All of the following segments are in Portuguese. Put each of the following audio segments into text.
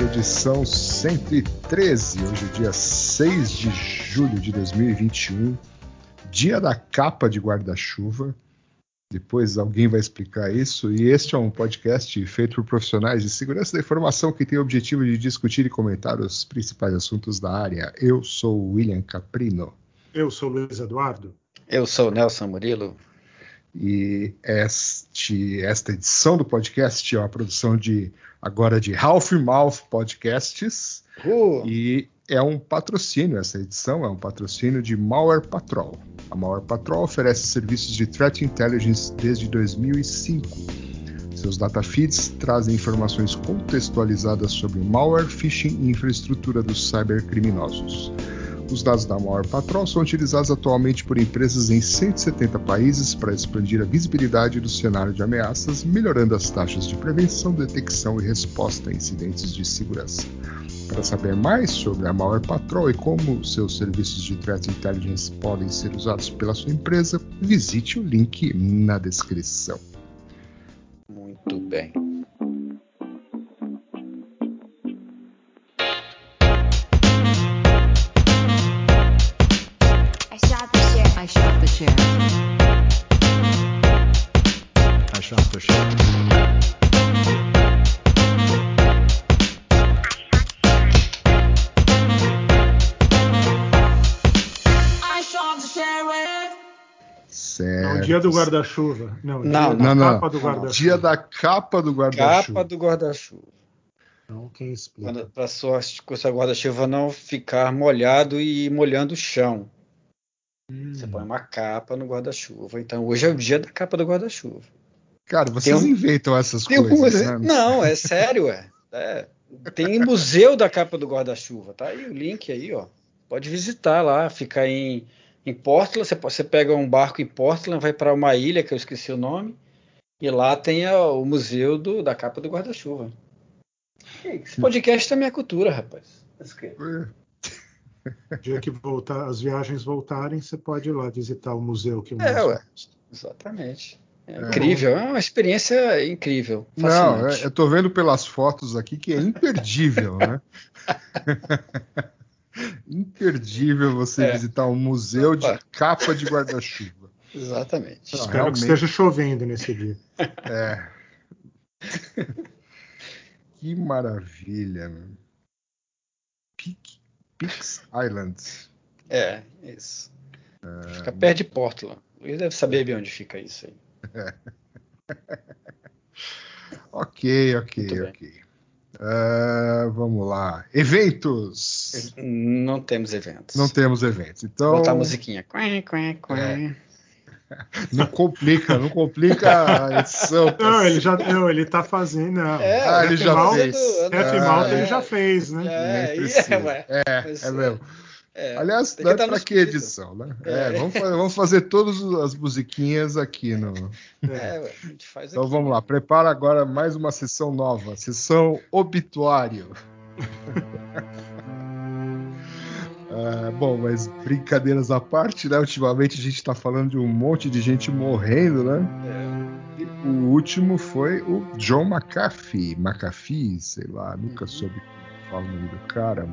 edição 113. Hoje é dia 6 de julho de 2021, dia da capa de guarda-chuva. Depois alguém vai explicar isso. E este é um podcast feito por profissionais de segurança da informação que tem o objetivo de discutir e comentar os principais assuntos da área. Eu sou o William Caprino. Eu sou o Luiz Eduardo. Eu sou o Nelson Murilo. E este, esta edição do podcast é uma produção de agora de Half Mouth Podcasts. Uh. E é um patrocínio, essa edição é um patrocínio de Malware Patrol. A Malware Patrol oferece serviços de Threat Intelligence desde 2005. Seus data feeds trazem informações contextualizadas sobre malware, phishing e infraestrutura dos cybercriminosos. Os dados da Malware Patrol são utilizados atualmente por empresas em 170 países para expandir a visibilidade do cenário de ameaças, melhorando as taxas de prevenção, detecção e resposta a incidentes de segurança. Para saber mais sobre a Malware Patrol e como seus serviços de Threat Intelligence podem ser usados pela sua empresa, visite o link na descrição. Muito bem. Dia do guarda-chuva. Não, dia Não, da Não, não. capa do guarda-chuva. Dia da capa do guarda-chuva. Capa do guarda-chuva. Então, quem explica? Para sua, seu guarda-chuva não ficar molhado e molhando o chão. Hum. Você põe uma capa no guarda-chuva. Então hoje é o dia da capa do guarda-chuva. Cara, vocês um- inventam essas Tem coisas. algumas- né? Não, é sério, é. É. Tem museu da capa do guarda-chuva. Tá aí o link aí, ó. Pode visitar lá, fica em, em Portland. Você, pega um barco em Portland, vai para uma ilha que eu esqueci o nome, e lá tem a- o museu do- da capa do guarda-chuva. Esse podcast é minha cultura, rapaz. O dia que voltar, as viagens voltarem, você pode ir lá visitar o museu que o É, ué. Exatamente. É incrível, é uma experiência incrível. Não, fascinante. é- eu tô vendo pelas fotos aqui que é imperdível, né? imperdível você É. visitar um museu de Opa. capa de guarda-chuva. Exatamente. Não, Espero realmente. que esteja chovendo nesse dia. É. que maravilha. Peak, Peaks Island. É, isso. Fica perto de Portland. Ele deve saber bem onde fica isso aí. Ok, ok, Muito bem. ok. Ah, vamos lá. Eventos. Não temos eventos. Não temos eventos. Então, Botar a musiquinha. Quá, quá. É. não complica, não complica a edição. Não, ele já não, ele tá fazendo. Não. É, Ah, ele já Mal- fez. F Ah, Malta é. ele já fez, né? É, é. É, Mas, é mesmo. É, Aliás, tem não é estar pra que edição, né? É. É, vamos, fazer, vamos fazer todas as musiquinhas aqui no. É, ué, a gente faz Então aqui. vamos lá, prepara agora mais uma sessão nova, sessão obituário. Ah, bom, mas brincadeiras à parte, né? Ultimamente a gente tá falando de um monte de gente morrendo, né? É, E o último foi o John McAfee, McAfee, sei lá, nunca soube como fala o nome do cara.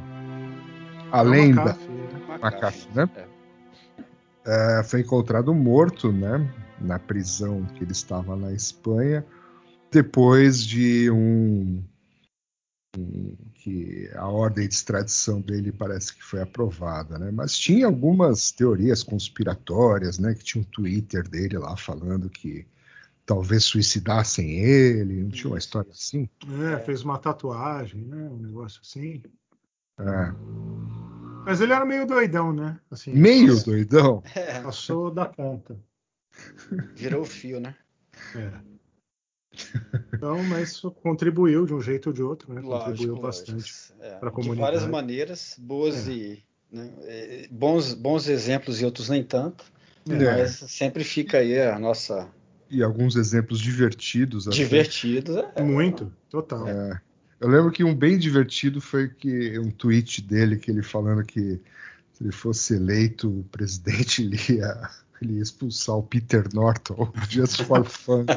A lenda. McAfee, né? McAfee, né? É. É, foi encontrado morto, né, na prisão que ele estava na Espanha, depois de um, um- que a ordem de extradição dele parece que foi aprovada, né? Mas tinha algumas teorias conspiratórias, né? Que tinha um Twitter dele lá falando que talvez suicidassem ele, não tinha uma história assim? É, fez uma tatuagem, né? Um negócio assim. É, Mas ele era meio doidão, né? Assim, meio doidão. É, Passou da ponta. virou o fio, né? É. Então, mas contribuiu de um jeito ou de outro, né? Contribuiu Lógico, bastante. lógico. É, pra de comunidade. várias maneiras, boas É. e né, é, bons, bons exemplos e outros nem tanto. É. Mas sempre fica aí a nossa E alguns exemplos divertidos. até. divertidos. É, Muito, total. É. Eu lembro que um bem divertido foi que um tweet dele que ele falando que se ele fosse eleito presidente, ele ia, ele ia expulsar o Peter Norton, Just for Fun.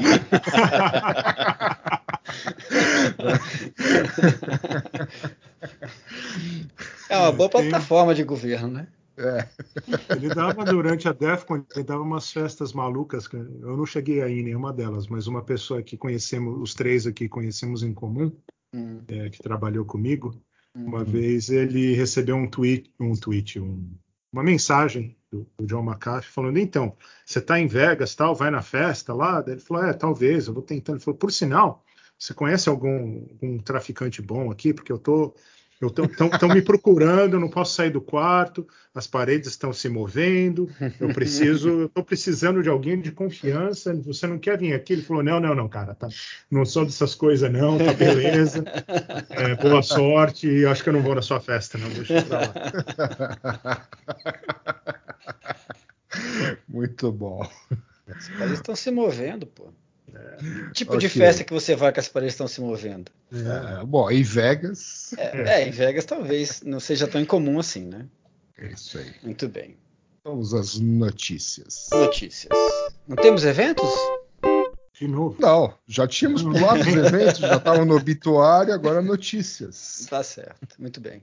É uma boa plataforma de governo, né? É. Ele dava durante a DEFCON, ele dava umas festas malucas. Eu não cheguei aí em nenhuma delas, mas uma pessoa que conhecemos, os três aqui conhecemos em comum, Hum, é, que trabalhou comigo, uma hum. vez ele recebeu um tweet, um tweet, um- uma mensagem do, do John McAfee falando: então, você está em Vegas, tal, vai na festa lá? Daí ele falou: é, talvez, eu vou tentando. Ele falou: por sinal, você conhece algum, algum traficante bom aqui? Porque eu tô estão me procurando, eu não posso sair do quarto, as paredes estão se movendo, eu preciso, eu estou precisando de alguém de confiança. Você não quer vir aqui? Ele falou: não, não, não, cara, tá, não sou dessas coisas, não, tá beleza. É, boa sorte, acho que eu não vou na sua festa, não, deixa eu pra lá. Muito bom. As paredes estão se movendo, pô. Que tipo de Ok. festa que você vai que as paredes estão se movendo? É, bom, em Vegas, É, é, em Vegas talvez não seja tão incomum assim, né? é isso aí. Muito bem. Vamos às notícias. Notícias. Não temos eventos? De novo. Não, já tínhamos pulado os eventos, já estavam no obituário, agora notícias. Tá certo. Muito bem.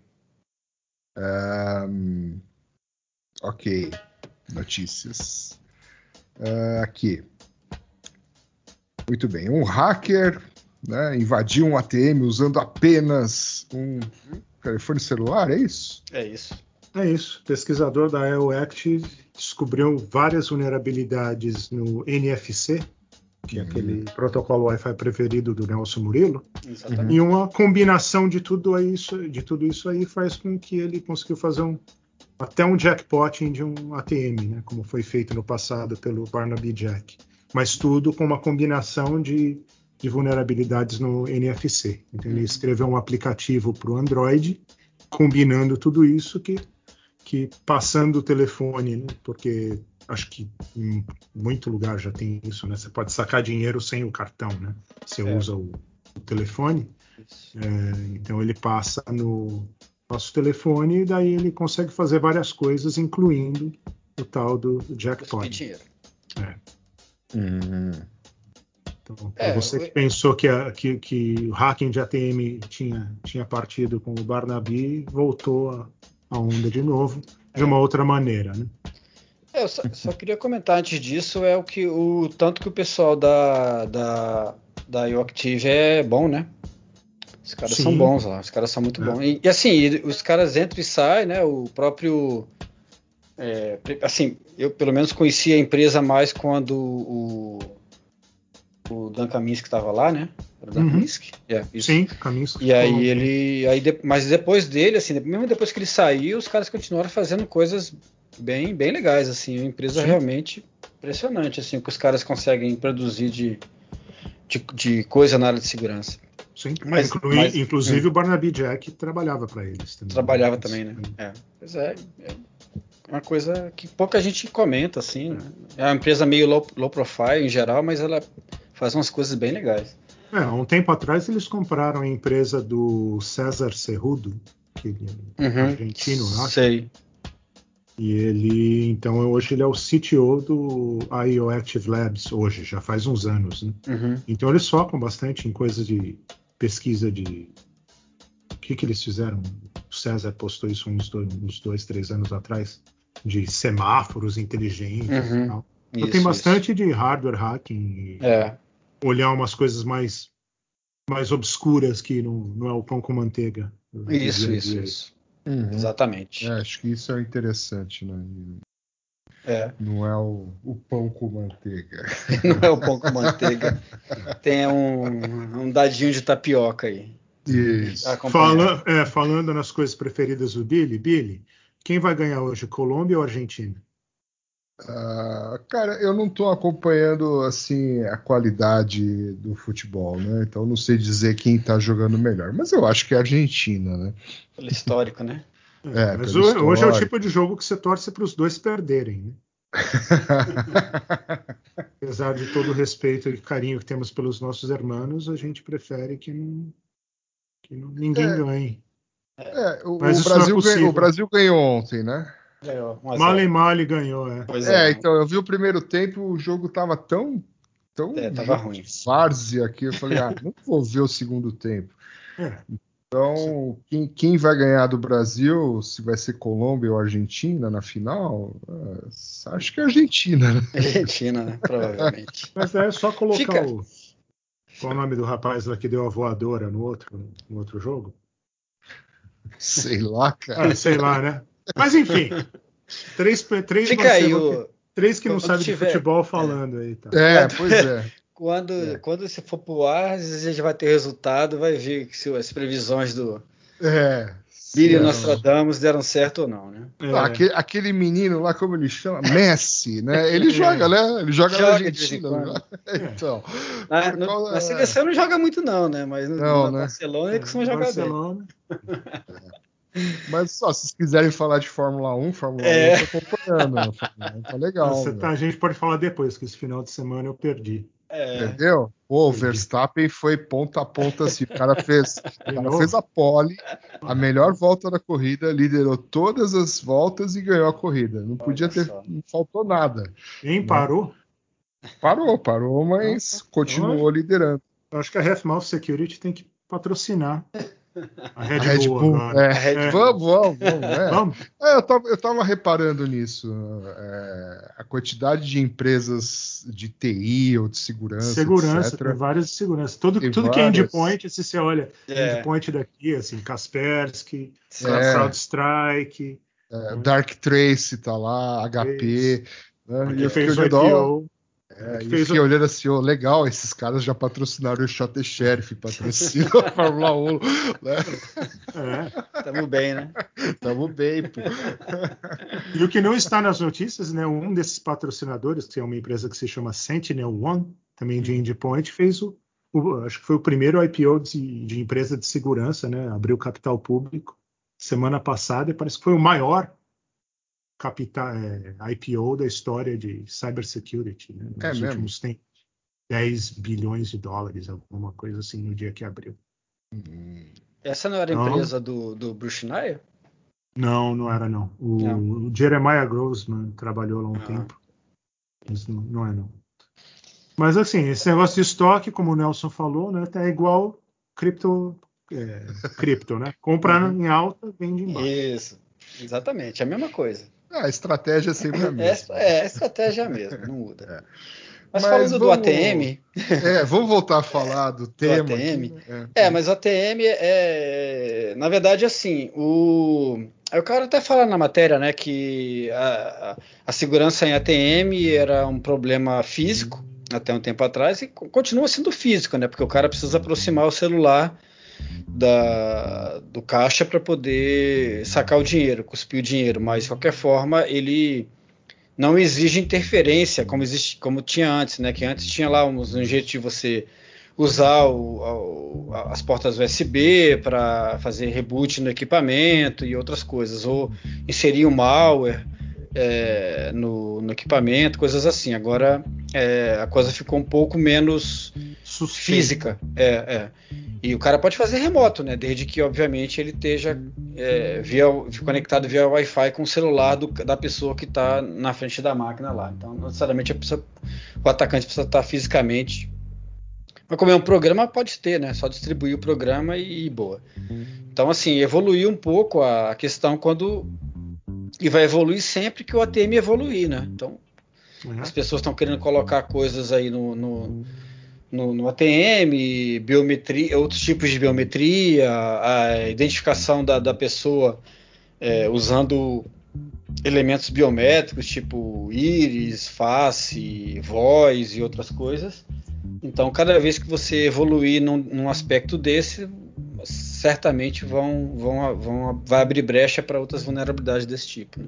Ahn, ok, notícias. Ah, aqui. Muito bem. Um hacker né, invadiu um ATM usando apenas um telefone celular, é isso? É isso. É isso. O pesquisador da EO Active descobriu várias vulnerabilidades no NFC, que é Uhum. aquele protocolo Wi-Fi preferido do Nelson Murilo, Exatamente. e uma combinação de tudo isso, de tudo isso aí faz com que ele conseguiu fazer um até um jackpot de um ATM, né, como foi feito no passado pelo Barnaby Jack. Mas tudo com uma combinação de, de vulnerabilidades no NFC. Então ele escreveu um aplicativo para o Android, combinando tudo isso que que passando o telefone, né? Porque acho que em muito lugar já tem isso, né? Você pode sacar dinheiro sem o cartão, né? Você É. usa o, o telefone, é, então ele passa no nosso telefone e daí ele consegue fazer várias coisas, incluindo o tal do jackpot. Então, para É, você que pensou que, a- que- que o hacking de ATM tinha, tinha partido com o Barnaby, voltou a, a onda de novo, de É. uma outra maneira, né? É, eu só, só queria comentar antes disso é o que o tanto que o pessoal da da da IoActive é bom, né? Os caras Sim. são bons lá, os caras são muito É. bons. E, e assim, os caras entram e saem, né? O próprio é, assim, eu pelo menos conhecia a empresa mais quando o o Dan Kaminsky estava lá, né? Era o Dan Uhum. Kaminsky? É, isso. Sim, que E aí ele. Aí de- mas depois dele, assim, mesmo depois que ele saiu, os caras continuaram fazendo coisas bem, bem legais, assim, uma empresa Sim. realmente impressionante, assim, o que os caras conseguem produzir de, de, de coisa na área de segurança. Sim, Mas- inclui- mas- inclusive o Barnaby Jack trabalhava para eles também. Trabalhava também, né? É. Pois é, é uma coisa que pouca gente comenta, assim, né? É uma empresa meio low, low profile em geral, mas ela faz umas coisas bem legais. É, um tempo atrás eles compraram a empresa do César Cerrudo, que ele é Uhum. argentino, acho. Sei. E ele, então, hoje ele é o CTO do IO Active Labs, hoje, já faz uns anos, né? Uhum. Então eles focam bastante em coisas de pesquisa de. O que, que eles fizeram? O César postou isso uns dois, uns dois três anos atrás, de semáforos inteligentes Uhum. e tal. Então Isso, tem isso. bastante de hardware hacking e É. olhar umas coisas mais, mais obscuras que não, não é o pão com manteiga. Isso, isso, isso. Uhum. Exatamente. É, acho que isso é interessante, né? É. Não é o, o pão com manteiga. Não é o pão com manteiga. Tem um, um dadinho de tapioca aí. Isso. Fala, é, falando nas coisas preferidas do Billy, Billy, quem vai ganhar hoje, Colômbia ou Argentina? Ah, cara, eu não estou acompanhando assim a qualidade do futebol, né? Então não sei dizer quem está jogando melhor, mas eu acho que é a Argentina, né? Pelo histórico, né? É, Mas pelo hoje, hoje é o histórico. tipo de jogo que você torce para os dois perderem, né? Apesar de todo o respeito e carinho que temos pelos nossos irmãos, a gente prefere que, não, que não- ninguém É. ganhe. É, o, Mas o não é Brasil possível. ganhou, o Brasil ganhou ontem, né? Ganhou. Male Male ganhou, é. Pois É, é. então eu vi o primeiro tempo, o jogo tava tão Então, É, tava ruim. Várzea aqui, eu falei, ah, não vou ver o segundo tempo. É. Então, quem, quem vai ganhar do Brasil, se vai ser Colômbia ou Argentina na final, ah, acho que é Argentina, né? Argentina, né? Provavelmente. Mas é só colocar Fica- o. Qual o nome do rapaz lá que deu a voadora no outro, no outro jogo? Sei lá, cara. Ah, sei lá, né? Mas enfim. Três, três, Fica aí o. três que não quando sabem tiver- de futebol falando aí, tá? É, pois é. Quando, É. quando você for pro ar, a gente vai ter resultado, vai ver se as previsões do É. Billy Não. Nostradamus deram certo ou não, né? É, Não, aquele, aquele menino lá, como ele chama? Messi, né? Ele joga, né? Ele joga, na Joga em Argentina. né? Então. Na, no- causa- na seleção não joga muito, não, né? Mas no, Não, na né? Barcelona ele costuma jogar bem. Barcelona. Mas só, se vocês quiserem falar de Fórmula 1, Fórmula É. 1 eu tô acompanhando. né? Fórmula 1 tá legal. Você né? tá- a gente pode falar depois, que esse final de semana eu perdi. É, Entendeu? Pô, o Verstappen foi ponta a ponta assim. O cara fez, o cara fez a pole, a melhor volta da corrida, liderou todas as voltas e ganhou a corrida. Não podia ter, não faltou nada. Quem parou? Parou, parou, mas continuou liderando. Eu acho que a Half-Mouth Security tem que patrocinar a Red, A Red Bull, Bull, é. A Red É. Vamos, vamos, vamos. é. Vamos? É, eu, tava, eu tava reparando nisso. é, a quantidade de empresas de TI ou de segurança, Segurança, tem etc. várias de segurança. Tudo, Tem tudo que é várias. endpoint, se você olha, É. endpoint daqui, assim, Kaspersky, É. CrowdStrike, É, Dark Trace tá lá, HP. Né? E eu fiquei fez o olhando. É, e eu fez fiquei o- olhando assim, ó, legal, esses caras já patrocinaram o Shot the Sheriff, patrocinam a Fórmula 1. Né? É. Tamo bem, né? Tamo bem, pô. E o que não está nas notícias, né? Um desses patrocinadores, que é uma empresa que se chama Sentinel One, também de endpoint, fez o, o- acho que foi o primeiro IPO de, de empresa de segurança, né? Abriu capital público semana passada e parece que foi o maior capital, é, IPO da história de cybersecurity, né? Nos É últimos tempos. 10 bilhões de dólares, alguma coisa assim, no dia que abriu. Essa não era a Não. empresa do, do Bruce Schneier? Não, não era não. O, Não. o Jeremiah Grossman trabalhou lá um Ah. tempo. Mas não, não é não. Mas assim, esse negócio de estoque, como o Nelson falou, né, é igual cripto, é, cripto, né? Comprar Uhum. em alta, vende embaixo. Isso, exatamente, é a mesma coisa. Ah, a estratégia é sempre a É, mesma. é a estratégia mesmo, não muda. Mas, Mas falando do vamos- ATM, É, vamos voltar a falar do tema. aqui, ATM. né? É, mas o ATM é, na verdade, assim, o aí o cara até fala na matéria, né, que a, a- segurança em ATM era um problema físico até um tempo atrás e co- continua sendo físico, né, porque o cara precisa aproximar o celular da, do caixa para poder sacar o dinheiro, cuspir o dinheiro, mas de qualquer forma ele não exige interferência como existe, como tinha antes, né, que antes tinha lá um, um jeito de você usar o- as portas USB para fazer reboot no equipamento e outras coisas, ou inserir um malware é, no, no equipamento, coisas assim. Agora é, a coisa ficou um pouco menos Física. É, é. E o cara pode fazer remoto, né? Desde que, obviamente, ele esteja é, via, conectado via Wi-Fi com o celular do- da pessoa que está na frente da máquina lá. Então, não necessariamente pessoa- o atacante precisa estar fisicamente. Mas como é um programa, pode ter, né? Só distribuir o programa e, e boa. Então, assim, evoluiu um pouco a, a questão quando. E vai evoluir sempre que o ATM evoluir, né? Então, né? as pessoas estão querendo colocar coisas aí no, no, no- no ATM, biometria, outros tipos de biometria, a identificação da, da pessoa é, usando elementos biométricos, tipo íris, face, voz e outras coisas. Então, cada vez que você evoluir num, num aspecto desse, certamente vão, vão, vão vai abrir brecha para outras vulnerabilidades desse tipo. né?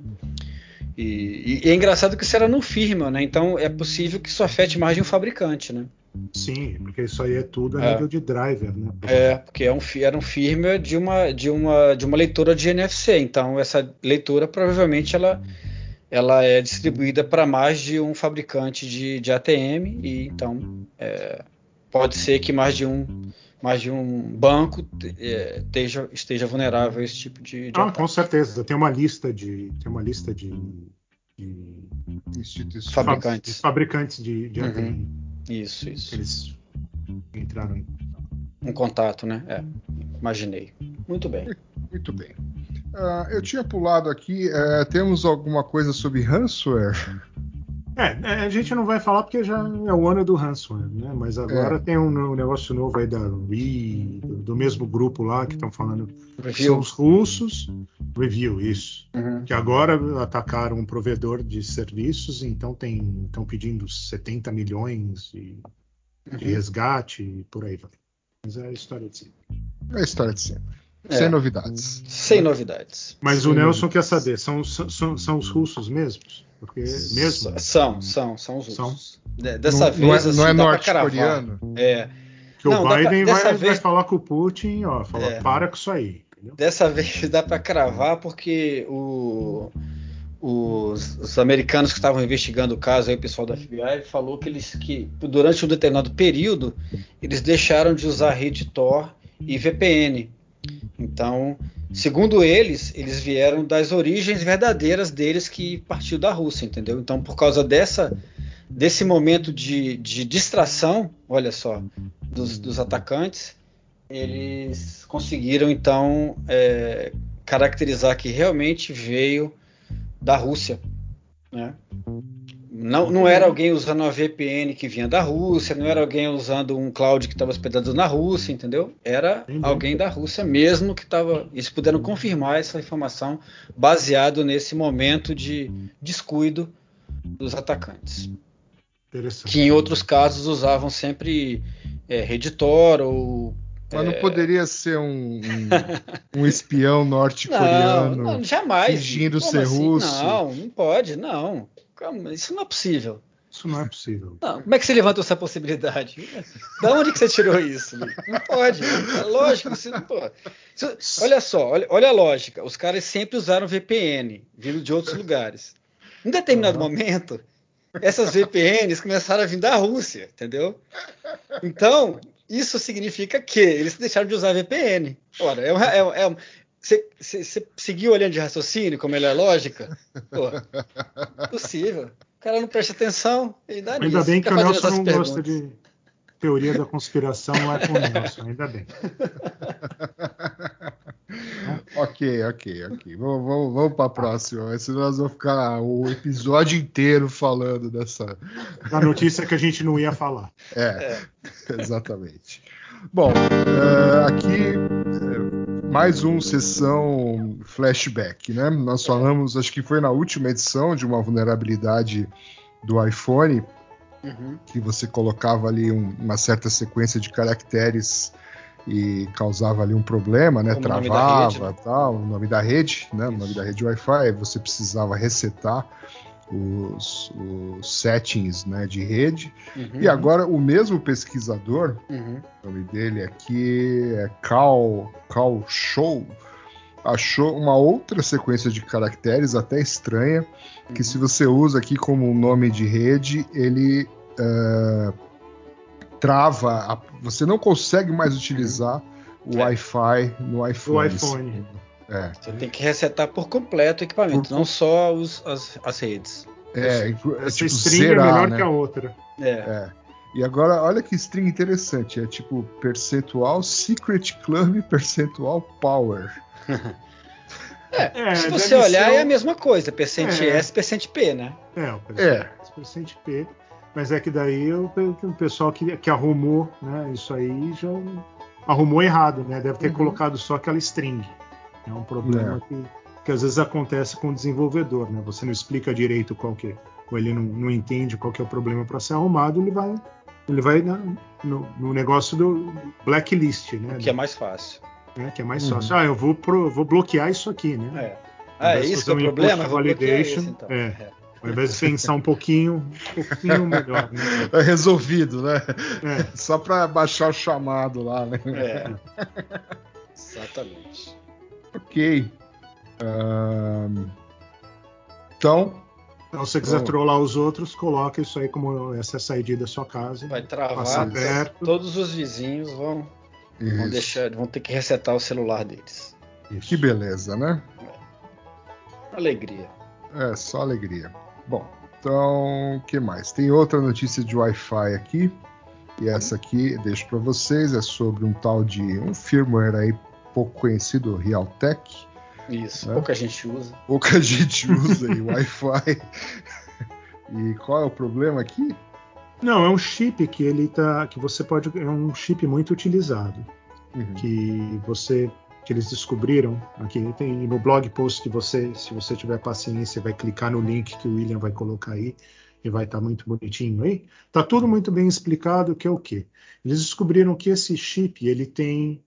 E, e é engraçado que isso era no firmware, né? Então é possível que isso afete mais de um fabricante, né? Sim, porque isso aí é tudo a É. nível de driver, né? É, porque é um, era um firmware de uma, de, uma, de uma leitora de NFC. Então essa leitura provavelmente ela, ela é distribuída para mais de um fabricante de, de ATM e então é, pode ser que mais de um mais de um banco é, esteja, esteja vulnerável a esse tipo de, de Ah, ataque. com certeza. Tem uma lista de tem uma lista de, de Instituição. Fabricantes. de fabricantes de, de Uhum. ATM. Isso, isso. Eles entraram em Um contato, né? É, imaginei. Muito bem. Muito bem. Ah, eu tinha pulado aqui. eh, temos alguma coisa sobre ransomware? É, é, a gente não vai falar porque já é o ano do ransomware, né? Mas agora É. tem um, no- negócio novo aí da Re, do, do mesmo grupo lá que estão falando. São Review. os russos. Review, isso. Uhum. Que agora atacaram um provedor de serviços, então tem estão pedindo 70 milhões de, de Uhum. resgate e por aí vai. Mas é a história de sempre. É a história de sempre. É. Sem novidades. Sem novidades. Mas Sim. o Nelson quer saber, são, são, são os russos mesmos? Porque mesmo. São, são, são os São? russos. De- Dessa não, vez, não é, assim, não é dá pra cravar. norte-coreano. É, Que Não, o pra- Biden dessa vai, vai vez- falar com o Putin, ó, falar, É. para com isso aí. Entendeu? dessa vez dá para cravar porque o- os, os americanos que estavam investigando o caso, aí, o pessoal da FBI, falou que eles que durante um determinado período eles deixaram de usar rede Tor e VPN. Então, segundo eles, eles vieram das origens verdadeiras deles que partiu da Rússia, entendeu? Então, por causa dessa desse momento de, de distração, olha só, dos, dos atacantes, eles conseguiram então é, caracterizar que realmente veio da Rússia, né? Não, não era alguém usando uma VPN que vinha da Rússia, não era alguém usando um cloud que estava hospedado na Rússia, entendeu? Era Entendi. alguém da Rússia mesmo que estava. Eles puderam confirmar essa informação baseado nesse momento de descuido dos atacantes, Interessante. que em outros casos usavam sempre é, Reditor ou Mas não poderia ser um, um, um espião Não, norte-coreano. não, jamais. fingindo Como ser assim? russo. Não, não pode, não. Calma, isso não é possível. Isso não é possível. Não, como é que você levantou essa possibilidade? Da onde que você tirou isso? Não pode. É lógico, você não pode. Isso- olha só, olha, olha a lógica. Os caras sempre usaram VPN, vindo de outros lugares. Em determinado momento, essas VPNs começaram a vir da Rússia, entendeu? Então, isso significa que eles deixaram de usar VPN. Ora, é, uma- é, é um- você, seguiu a linha de raciocínio, como ele é lógica? Pô, possível. O cara não presta atenção e dá Ainda nisso, bem que o Nelson não perguntas. gosta de teoria da conspiração, não é com o Nelson, ainda bem. Ok, ok, ok. Vamos, vamos, vamos para a próxima. Senão nós vamos ficar o episódio inteiro falando dessa. A notícia que a gente não ia falar. É, exatamente. Bom, eh, aqui mais um sessão flashback, né? Nós falamos, acho que foi na última edição de uma vulnerabilidade do iPhone Uhum. que você colocava ali um- uma certa sequência de caracteres e causava ali um problema, né? Como Travava, rede, né? tal, o nome da rede, né? O nome da rede Wi-Fi, você precisava resetar os, os settings, né, de rede. Uhum. E agora o mesmo pesquisador, Uhum. o nome dele aqui é Cal, Cal Show, achou uma outra sequência de caracteres até estranha, que se você usa aqui como um nome de rede, ele eh, trava, a- você não consegue mais utilizar o É. Wi-Fi no iPhone. O iPhone. É, Você tem que resetar por completo o equipamento, Por- não só os- as, as redes. é, inclu- é Essa tipo string é zerar, melhor né? que a outra. É. É. E agora, olha que string interessante. É tipo percentual Secret Club percentual Power. É, Se deve você olhar, ser é a mesma coisa, percent É. S, percent P, né? É, o É. percente P. Mas é que daí o, o pessoal que, que arrumou né, isso aí já arrumou errado, né? Deve ter Uhum. colocado só aquela string. É um problema que, que às vezes acontece com o desenvolvedor, né? Você não explica direito qual que é, ou ele não, não entende qual que é o problema para ser arrumado, ele vai, ele vai na- no, no negócio do blacklist, né? O que é mais fácil. né, que é mais Uhum. fácil. Ah, eu vou, pro- vou bloquear isso aqui, né? É. Ah, é isso que é o problema? validation, esse, então. é. Ao invés de pensar um pouquinho, um pouquinho melhor, né? É resolvido, né? É. Só para baixar o chamado lá, né? É. Exatamente. Ok. Ahn, Então, Então, se você quiser Bom. trollar os outros, coloca isso aí como essa saída da sua casa. Vai travar. Todos os vizinhos vão, vão, deixar, vão ter que resetar o celular deles. Isso. que beleza, né? Alegria. É, só alegria. Bom, Então, o que mais? Tem outra notícia de Wi-Fi aqui. E essa aqui deixo para vocês. É sobre um tal de um firmware aí pouco conhecido, Realtek. Isso, Né? pouca gente usa. Pouca gente usa aí Wi-Fi. E qual é o problema aqui? Não, é um chip que ele tá. que você pode. É um chip muito utilizado. Uhum. que você que eles descobriram aqui tem no blog post que você se você tiver paciência vai clicar no link que o William vai colocar aí e vai estar muito bonitinho aí tá tudo muito bem explicado que é o que eles descobriram que esse chip ele tem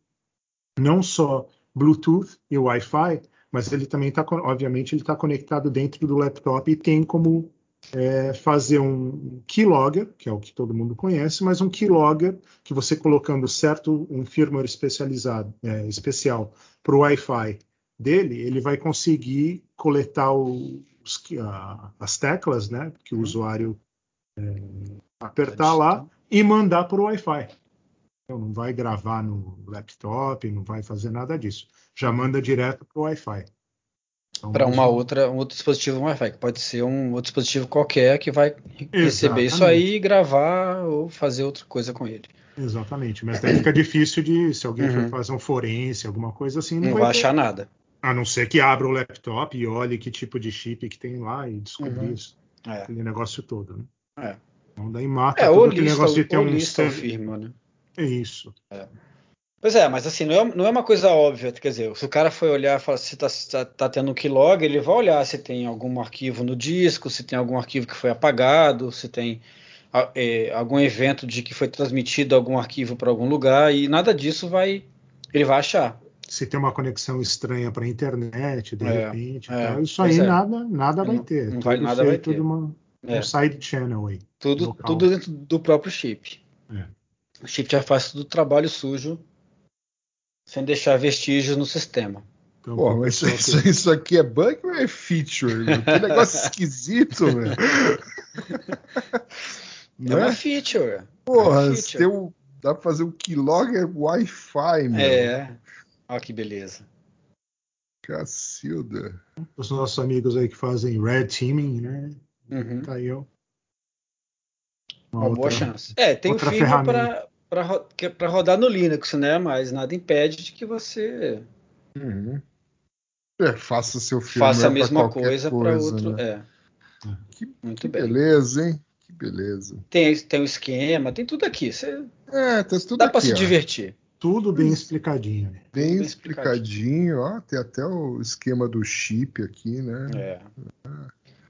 não só Bluetooth e Wi-Fi mas ele também está obviamente ele está conectado dentro do laptop e tem como é, fazer um keylogger, que é o que todo mundo conhece, mas um keylogger que você colocando certo um firmware especializado, é, especial para o Wi-Fi dele, ele vai conseguir coletar os, a, as teclas, né, que o usuário é, apertar lá e mandar para o Wi-Fi. Não vai gravar no laptop, não vai fazer nada disso. Já manda direto para o Wi-Fi. Então, Para uma um- outra, um outro dispositivo Wi-Fi, que pode ser um outro dispositivo qualquer que vai receber isso Exatamente. aí e gravar ou fazer outra coisa com ele. Exatamente, mas daí fica difícil de, se alguém Uhum. for fazer um forense, alguma coisa assim, Não não, vai vai ter- achar nada. A não ser que abra o laptop e olhe que tipo de chip que tem lá e descobrir Uhum. isso, É. aquele negócio todo, né? É. Então daí mata É, todo aquele lista, negócio de ter um lista firma, né? É isso. Pois é, mas assim, não é, não é uma coisa óbvia. Quer dizer, se o cara for olhar e falar se tá, se tá, tá tendo um keylog, ele vai olhar se tem algum arquivo no disco, se tem algum arquivo que foi apagado, se tem é, algum evento de que foi transmitido algum arquivo para algum lugar, e nada disso vai. Ele vai achar. Se tem uma conexão estranha para a internet, de É, repente, é, tal, isso aí é. nada, nada vai Não- ter. não Tudo vai- nada vai ter. de uma, É. um side channel aí. Tudo, Local. tudo dentro do próprio chip. É. O chip já faz todo o trabalho sujo sem deixar vestígios no sistema. Então, Pô, mas isso, que- isso aqui é bug ou é feature? Meu? Que negócio esquisito, meu. É Né? uma feature. Porra, é uma feature. tem um- dá pra fazer um keylogger Wi-Fi, meu. É. Olha que beleza. Cacilda. os nossos amigos aí que fazem red teaming, né? Uhum. Tá aí, ó. Uma boa chance. É, tem o outra ferramenta. Para rodar no Linux, né? Mas nada impede de que você Uhum. É, faça seu firmware faça a mesma qualquer coisa para outro. né? É, Que, muito que bem. beleza, hein? Que beleza. Tem, tem o esquema, tem tudo aqui. Você, É, tá tudo dá para se ó. divertir. Tudo bem explicadinho. Bem, bem explicadinho, ó. Tem até o esquema do chip aqui, né? É.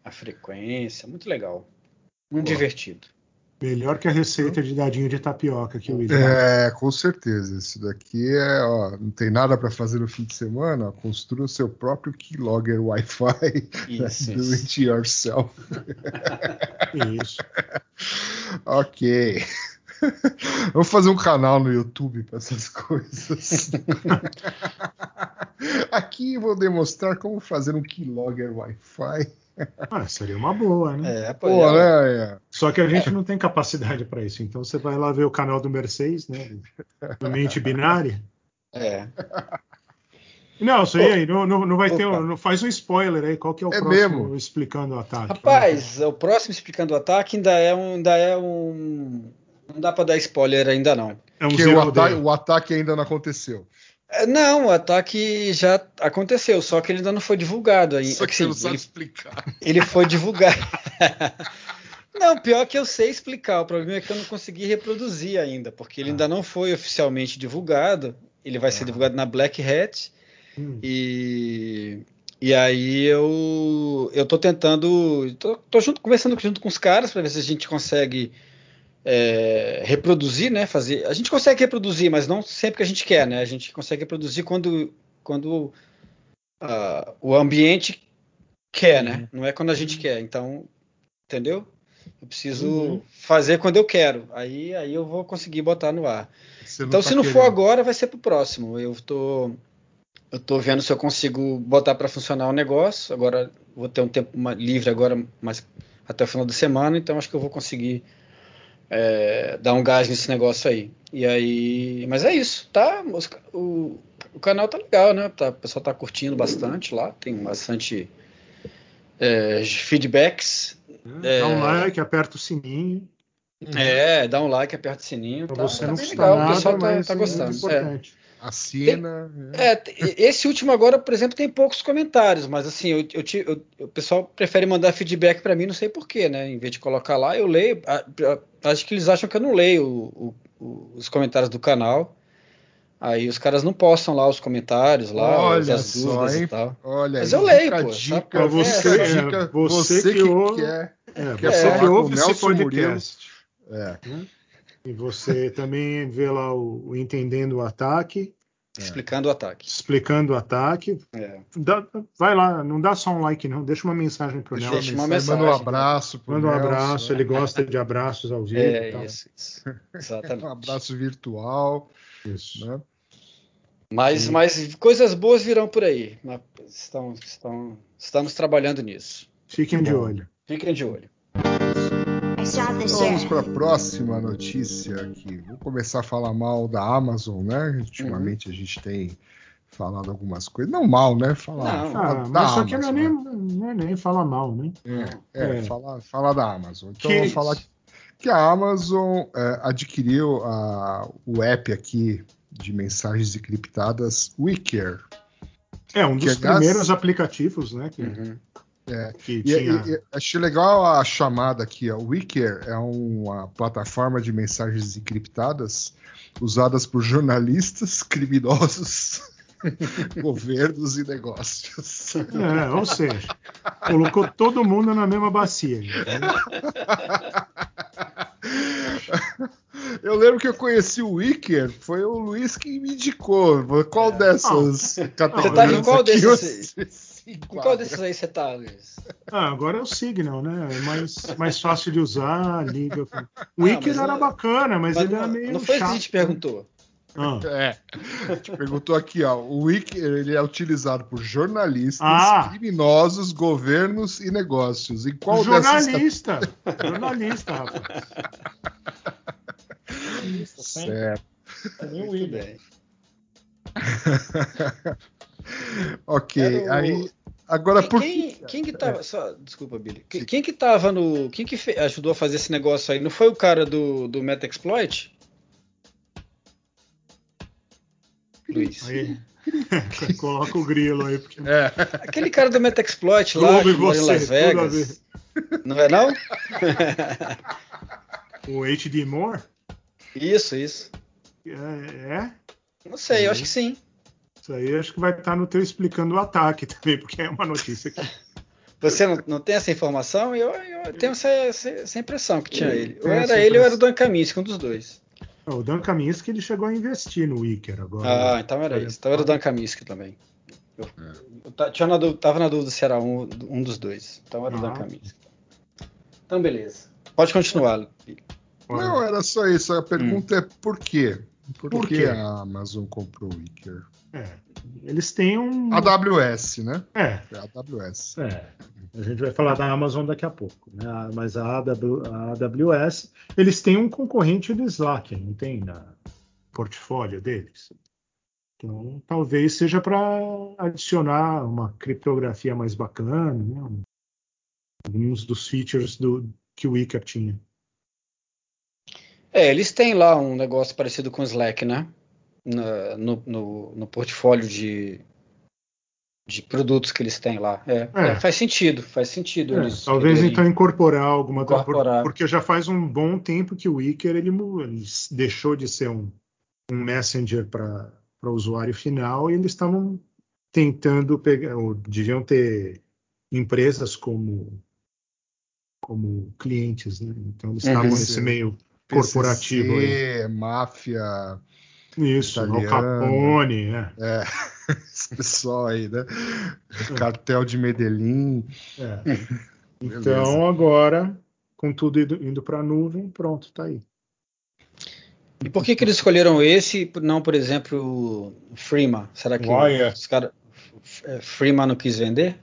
A frequência, muito legal. Muito Pô. divertido. Melhor que a receita de dadinho de tapioca que o William. É, com certeza. Isso daqui é, ó, não tem nada para fazer no fim de semana, ó, construa o seu próprio keylogger Wi-Fi. Isso, Do isso. it yourself. Isso. ok. Vamos fazer um canal no YouTube para essas coisas. Aqui vou demonstrar como fazer um keylogger Wi-Fi. Ah, seria uma boa, né? É, pô, Pô, é, né? é. Só que a gente não tem capacidade para isso. Então você vai lá ver o canal do Mercedes, né? Do Mente Binária. é. Não, isso aí, não, não, não vai ter. Opa. um- Não faz um spoiler aí. Qual que é o É próximo mesmo? explicando o ataque? Rapaz, o próximo explicando o ataque ainda é um. Ainda é um não dá para dar spoiler ainda não. é um Porque o, ata o ataque ainda não aconteceu. É, Não, o ataque já aconteceu, só que ele ainda não foi divulgado ainda. Só que Assim, você não sabe ele, explicar. ele foi divulgado. não, pior que eu sei explicar. O problema é que eu não consegui reproduzir ainda, porque ele ainda não foi oficialmente divulgado. Ele vai ser Ah. divulgado na Black Hat. Hum. E, e aí eu eu tô tentando, tô, tô junto, conversando junto com os caras para ver se a gente consegue é, reproduzir, né? Fazer, a gente consegue reproduzir, mas não sempre que a gente quer, né? A gente consegue reproduzir quando quando ah, o ambiente quer, né? Não é quando a gente quer. Então, entendeu? Eu preciso Uhum. fazer quando eu quero. Aí aí eu vou conseguir botar no ar. Então, tá se não for querendo. agora, vai ser pro próximo. Eu tô, eu tô vendo se eu consigo botar para funcionar o negócio. Agora vou ter um tempo livre agora, mas até o final da semana, então acho que eu vou conseguir é, dar um gás nesse negócio aí. E aí, mas é isso, tá? O, o canal tá legal, né? Tá, o pessoal tá curtindo bastante lá, tem bastante é, feedbacks. É, Dá um like, aperta o sininho. É, dá um like, aperta o sininho. Pra Tá, você tá não custa legal, nada, o pessoal tá, mas tá é gostando. É. importante. Assina. É, t- esse último agora, por exemplo, tem poucos comentários, mas assim, eu, eu eu- o pessoal prefere mandar feedback para mim, não sei porquê, né? Em vez de colocar lá, eu leio. a- a- acho que eles acham que eu não leio o- o- os comentários do canal. Aí os caras não postam lá os comentários, lá, Olha as só, dúvidas hein? e tal. Olha Mas eu leio, pô, dica? Pra você, é, dica, você você que que, ouve- quer. É, Quer você falar que ouve o esse podcast. É. E você também vê lá o, o Entendendo o Ataque, Explicando o ataque. explicando o ataque. É. Dá- vai lá, não dá só um like, não. Deixa uma mensagem pro Deixa Nelson. uma uma mensagem, manda um abraço pro Manda um Nelson, abraço, né? ele gosta de abraços ao vivo. e É tal. isso, isso. Exatamente. Um abraço virtual, Isso. né? Mas, Sim. mas coisas boas virão por aí. Estão, estão, estamos trabalhando nisso. Fiquem de olho. Fiquem de olho. Então Vamos para a próxima notícia aqui. Vou começar a falar mal da Amazon, né? Ultimamente a gente tem falado algumas coisas. Não mal, né? Falar, Não. falar Ah, da mas isso aqui não é, Amazon, nem, né? não é nem falar mal, né? É, é, É. Falar, falar da Amazon. Então, Que eu vou falar que a Amazon é, adquiriu a- o app aqui de mensagens encriptadas Wicker. É um dos Que, aliás- primeiros aplicativos, né? Que, Uhum. E, tinha. e- e achei legal a chamada aqui. ó. O Wicker é uma plataforma de mensagens encriptadas usadas por jornalistas, criminosos, governos e negócios. É, ou seja, colocou todo mundo na mesma bacia. entendeu? Eu lembro que eu conheci o Wicker, foi o Luiz que me indicou. Qual dessas categorias? Você tá em qual desses? Em qual desses aí você tá, Luiz? Ah, agora é o Signal, né? É mais, mais fácil de usar, liga. O Wicker mas era não- bacana, mas, Mas ele era não, meio não foi isso chato. que a gente perguntou. Ah. É, a gente perguntou aqui, ó. O Wicker ele é utilizado por jornalistas, Ah. criminosos, governos e negócios. Em qual dessas Jornalista! Jornalista, rapaz. Jornalista. Certo. Nem o bem. Ok, Era o- aí agora Quem, por quem, que quem que tava. Só, desculpa, Billy. Quem, quem que tava no. Quem que fe- ajudou a fazer esse negócio aí? Não foi o cara do, do Metaexploit? Luiz. Aí. Coloca o grilo aí, porque É, Aquele cara do Metaexploit lá, Globo que mora em você, Las Vegas. Não é não? o HD Moore Isso, isso. é, é. Não sei, eu acho que sim. Isso aí acho que vai estar no teu explicando o ataque também, porque é uma notícia que Você não, não tem essa informação? Eu, eu tenho essa, essa- essa impressão que tinha ele. Ou era ele ou era o. Dan Kaminsky, um dos dois. O Dan Kaminsky ele chegou a investir no Wicker agora. Ah, então era isso. Então era o Dan Kaminsky também. Eu, eu ta- tinha na dúvida- tava na dúvida se era um, um dos dois. Então era o Dan Ah. Kaminsky. Então beleza. Pode continuar. Não, era só isso. A pergunta é por quê? Por, Por que quê? a Amazon comprou o Wicker? é, eles têm um. AWS, né? É, É AWS. é. A gente vai falar da Amazon daqui a pouco, né? Mas a, AW, a AWS, eles têm um concorrente lá, que não tem na portfólio deles. Então, talvez seja para adicionar uma criptografia mais bacana, né? Alguns dos features do, que o Wicker tinha. É, eles têm lá um negócio parecido com o Slack, né? Na- no, no, no portfólio de, de produtos que eles têm lá. É, É. é, faz sentido, faz sentido. É, eles talvez quererem- então incorporar alguma coisa, por- porque já faz um bom tempo que o Wicker ele, ele deixou de ser um, um messenger para o usuário final e eles estavam tentando pegar, ou deviam ter empresas como como clientes, né? Então eles Uhum. estavam nesse meio corporativo aí. PCC, máfia, Isso, Al italiano. Capone, é. é, esse pessoal aí, né? Cartel de Medellín. é. Beleza. Então agora, com tudo indo, indo para a nuvem, pronto, tá aí. E por que, que eles escolheram esse não, por exemplo, o Freema? Será que Olha. os caras. Freema não quis vender?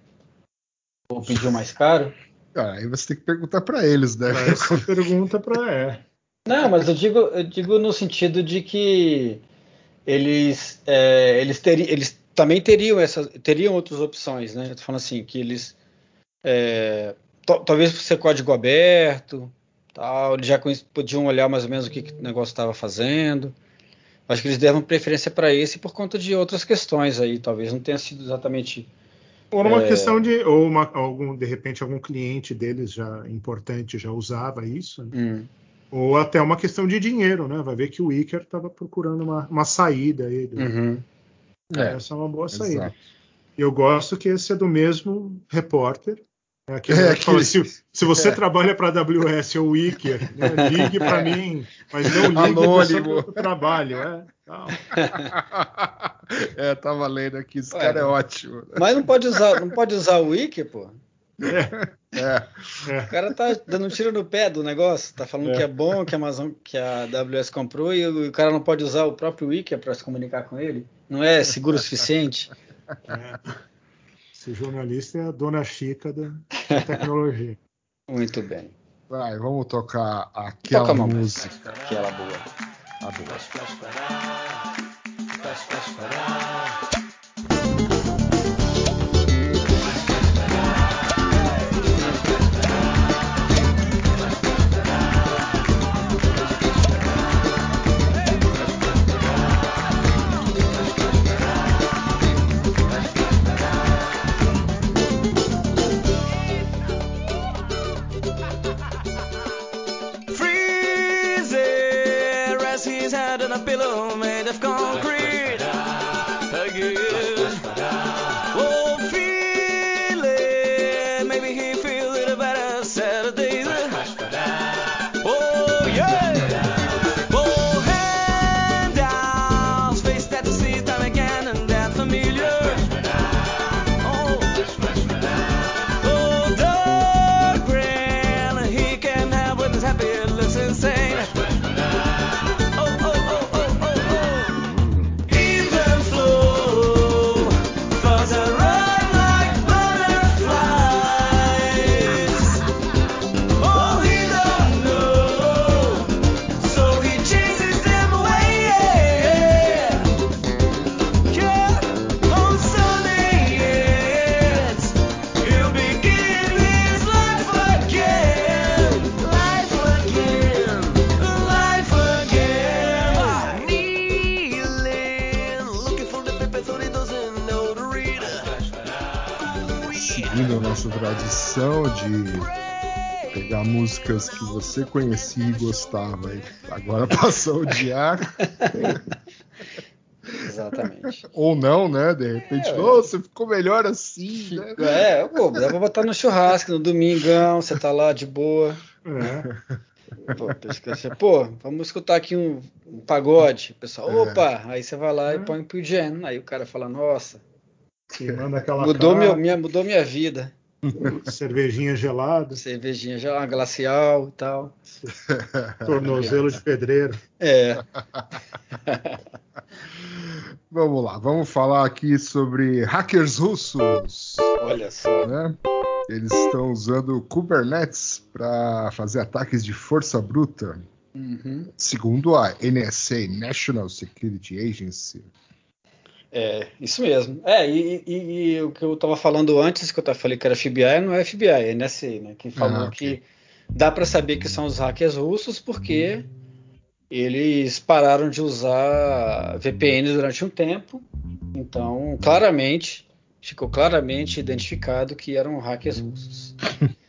Ou pediu mais caro? Ah, aí você tem que perguntar para eles, né? Essa pergunta para é. Não, mas eu digo, eu digo no sentido de que eles, é, eles, teri, eles também teriam essas, teriam outras opções, né? Eu tô falando assim, que eles É, talvez por ser código aberto, tal, eles já podiam olhar mais ou menos o que, que o negócio estava fazendo. Acho que eles deram preferência para esse por conta de outras questões aí, talvez não tenha sido exatamente. Ou uma é... questão de, ou uma, algum, de repente algum cliente deles já importante já usava isso, né? hum. Ou até uma questão de dinheiro, né? Vai ver que o Iker estava procurando uma, uma saída aí. Do... Uhum. É, essa é uma boa saída. Eu gosto que esse é do mesmo repórter é aquele é, que... se, se, você é. trabalha para a AWS ou Wicker, né, ligue para mim, mas não ligue para o trabalho. É, é, tá valendo aqui, esse Ué, cara é ótimo. Mas não pode usar, não pode usar o Wiki, pô. É, é. O cara tá dando um tiro no pé do negócio, tá falando é. que é bom, que a Amazon, que a AWS comprou e o, cara não pode usar o próprio Wiki para se comunicar com ele. Não é seguro o suficiente. É. Esse jornalista é a dona Chica da, da tecnologia. Muito bem. Vai, vamos tocar aquela Toca música. Aquela boa. A boa. Músicas que você conhecia e gostava e agora passou o dia. Exatamente. Ou não, né? De repente, é, nossa, ficou melhor assim, né? É, pô, dá pra botar no churrasco no domingão, você tá lá de boa. É. Pô, pô, vamos escutar aqui um, um pagode. pessoal, é. opa! Aí você vai lá e é. põe pro Jen. Aí o cara fala, nossa, mudou, meu, minha, mudou minha vida. Cervejinha gelada. Cervejinha gelada, glacial e tal. Tornozelo de pedreiro. É. vamos lá, vamos falar aqui sobre hackers russos. Olha só. Né? Eles estão usando Kubernetes para fazer ataques de força bruta. Uhum. Segundo a NSA, National Security Agency. É, isso mesmo. É, e, e, e o que eu estava falando antes, que eu falei que era FBI, não é FBI, é NSA, né? Que falou ah, okay. que dá para saber que são os hackers russos porque eles pararam de usar VPN durante um tempo. Então, claramente, ficou claramente identificado que eram hackers russos.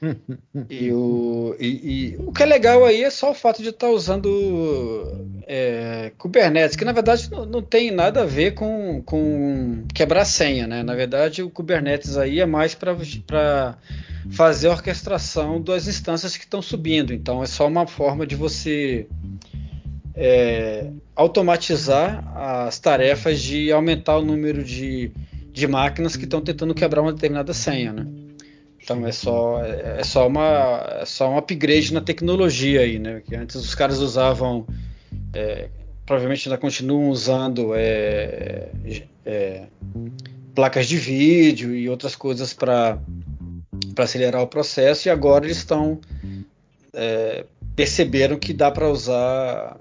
e, o, e, e, o que é legal aí é só o fato de estar tá usando é, Kubernetes, que na verdade não, não, tem nada a ver com, com quebrar senha, né? Na verdade, o Kubernetes aí é mais para fazer a orquestração das instâncias que estão subindo. Então, é só uma forma de você é, automatizar as tarefas de aumentar o número de de máquinas que estão tentando quebrar uma determinada senha, né? Então é só é só uma é só um upgrade na tecnologia aí, né? Que antes os caras usavam é, provavelmente ainda continuam usando é, é, placas de vídeo e outras coisas para para acelerar o processo e agora eles estão é, perceberam que dá para usar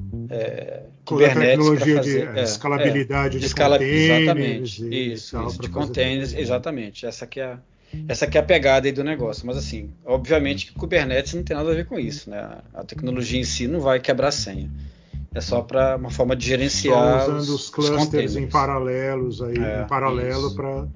Kubernetes para fazer de, é, escalabilidade é, de, escala, containers exatamente isso, isso de containers exatamente essa que é a, essa aqui é a pegada aí do negócio. Mas assim, obviamente que Kubernetes não tem nada a ver com isso, né? A tecnologia em si não vai quebrar a senha. É só para uma forma de gerenciar Só usando os, os clusters em paralelos aí, é, em paralelo para.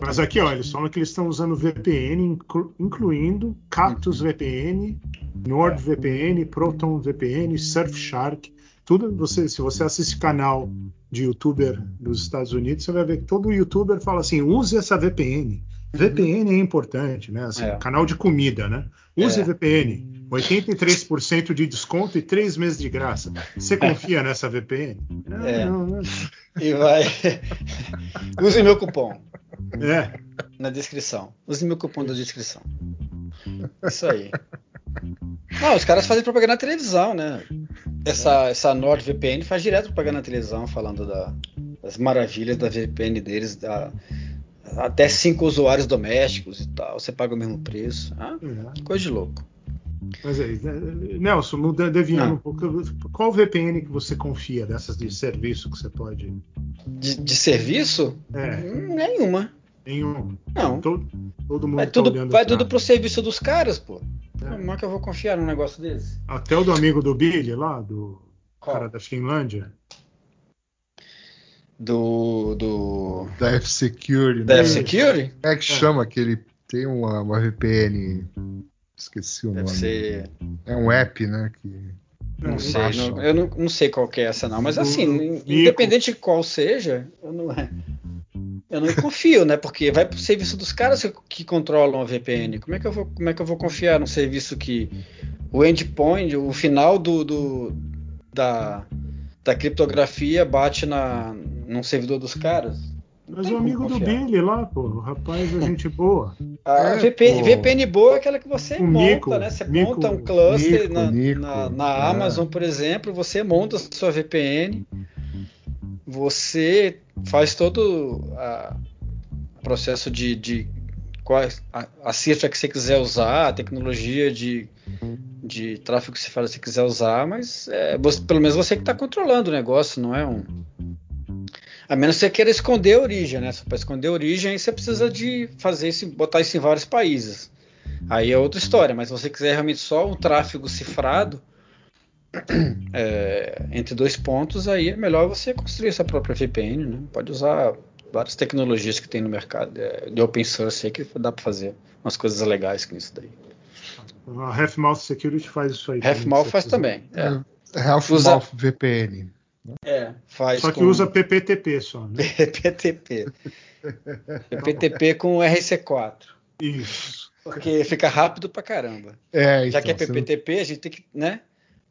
Mas aqui, olha, eles falam que eles estão usando VPN, inclu... incluindo Cactus uhum. VPN, NordVPN, Proton VPN, Surfshark. Tudo você, se você assiste canal de youtuber dos Estados Unidos, você vai ver que todo youtuber fala assim: use essa VPN. VPN é importante, né? Assim, é. Canal de comida, né? Use é. VPN. 83% de desconto e 3 meses de graça. Você confia nessa VPN? Não, é. não, não. E vai. Use meu cupom. É. Na descrição. Use meu cupom da descrição. Isso aí. Não, os caras fazem propaganda na televisão, né? Essa, essa NordVPN faz direto propaganda na televisão falando da, das maravilhas da VPN deles, da, até cinco usuários domésticos e tal, você paga o mesmo preço. Ah, é. Coisa de louco. Mas aí, né, Nelson, deviando um pouco, qual VPN que você confia dessas de serviço que você pode. De, de serviço? É. Nenhuma. Nenhum. Não. Todo, todo mundo vai tá tudo, vai tudo pro serviço dos caras, pô. É. Como é que eu vou confiar num negócio desse? Até o do amigo do Billy lá, do qual? cara da Finlândia do, do da F-Security. Da né? F-Security? É que chama que ele tem uma, uma VPN. Esqueci o Deve nome. Ser... É um app, né? Que não sei, não, eu não, não, sei qual é essa não, mas assim, independente de qual seja, eu não, eu não confio, né? Porque vai para o serviço dos caras que controlam a VPN. Como é que eu vou, como é que eu vou confiar num serviço que o endpoint, o final do, do da, da criptografia bate na, num servidor dos caras. Mas o amigo do Billy lá, pô, o rapaz é gente boa. A é, VPN, VPN, boa é aquela que você o monta, Nico, né? Você Nico, monta um cluster Nico, na, na, na é. Amazon, por exemplo, você monta a sua VPN, você faz todo o processo de, de a, a cifra que você quiser usar, a tecnologia de, de tráfego que você quiser usar, mas é, você, pelo menos você que está controlando o negócio, não é um. A menos que você queira esconder a origem, né? Para esconder a origem, você precisa de fazer isso, botar isso em vários países. Aí é outra história, mas se você quiser realmente só um tráfego cifrado é, entre dois pontos, aí é melhor você construir sua própria VPN, né? Pode usar várias tecnologias que tem no mercado é, de open source aí que dá para fazer umas coisas legais com isso daí. A Half-Mouth Security faz isso aí. Half-Mouth faz também. É. é Half-Mouth VPN. É, faz. Só que com... usa PPTP só, né? PPTP. PPTP com RC4. Isso. Porque fica rápido pra caramba. É, Já então, que é PPTP, não... a gente tem que, né?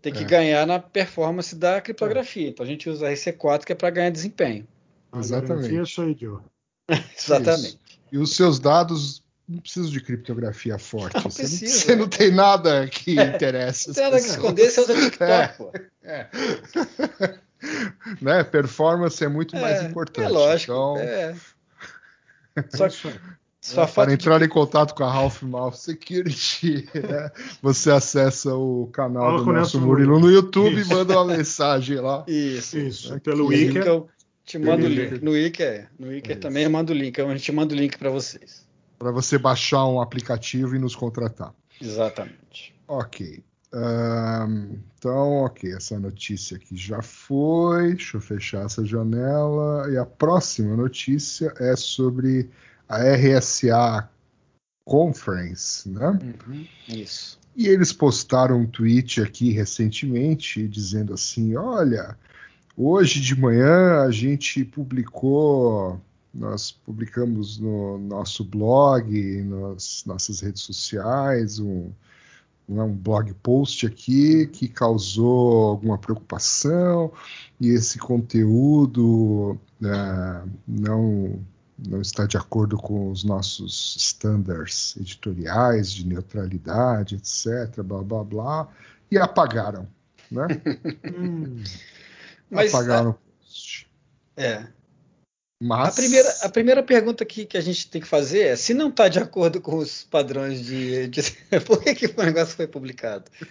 Tem que é. ganhar na performance da criptografia. Então a gente usa RC4 que é para ganhar desempenho. Exatamente. Isso aí, Joe. Exatamente. Isso. E os seus dados não precisam de criptografia forte. Não você, precisa, não, você não tem nada que é. interessa. Não tem nada que esconder, você usa TikTok, é. pô. É. né? Performance é muito é, mais importante. É lógico. Então... É. Só, só é, para entrar de... em contato com a Half Mouth Security, né? você acessa o canal Fala do nosso Murilo no YouTube Isso. e manda uma mensagem lá. Isso, Isso. Né? Pelo Wiki. Eu te mando o link. No Wiki é. No Wiki é também eu mando o link. A gente manda o link para vocês. Para você baixar um aplicativo e nos contratar. Exatamente. Ok. Um, então, ok, essa notícia aqui já foi. Deixa eu fechar essa janela. E a próxima notícia é sobre a RSA Conference, né? Uhum, isso. E eles postaram um tweet aqui recentemente dizendo assim: olha, hoje de manhã a gente publicou, nós publicamos no nosso blog, nas nossas redes sociais, um, um blog post aqui que causou alguma preocupação e esse conteúdo uh, não não está de acordo com os nossos estándares editoriais de neutralidade, etc, blá blá blá, e apagaram, né? hum. apagaram o post. É. Mas... A, primeira, a primeira pergunta que, que a gente tem que fazer é: se não está de acordo com os padrões de. de por que, que o negócio foi publicado?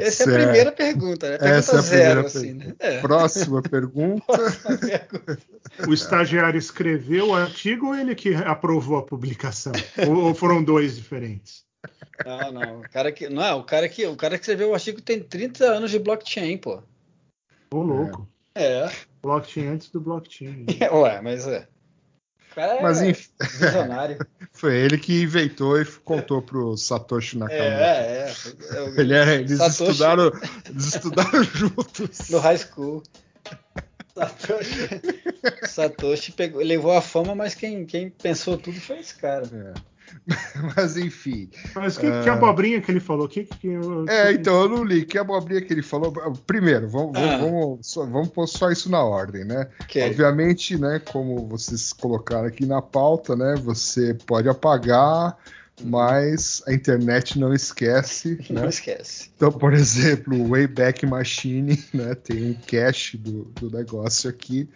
Essa certo. é a primeira pergunta, né? Pergunta Essa é zero, assim, né? É. Próxima pergunta. Próxima pergunta. o estagiário escreveu o artigo ou ele que aprovou a publicação? ou, ou foram dois diferentes? Não, não. O cara que, não, o cara que, o cara que escreveu o artigo tem 30 anos de blockchain, pô. Ô, louco. É. Blockchain antes do blockchain. Ué, mas é. O cara é Mas enfim, visionário. foi ele que inventou e contou pro Satoshi é, Nakamoto. é, é. É o- Ele é- eles, Satoshi estudaram, eles estudaram juntos. No high school. Satoshi, Satoshi pegou, levou a fama, mas quem, quem pensou tudo foi esse cara. É. Mas enfim. Mas que, que abobrinha que ele falou? Que, que, É, então eu não li. Que abobrinha que ele falou. Primeiro, vamos, vamos, Ah. vamos, só, vamos pôr só isso na ordem, né? Que Obviamente, né, como vocês colocaram aqui na pauta, né, você pode apagar, mas a internet não esquece, não né? esquece. Então, por exemplo, o Wayback Machine, né, tem um cache do, do negócio aqui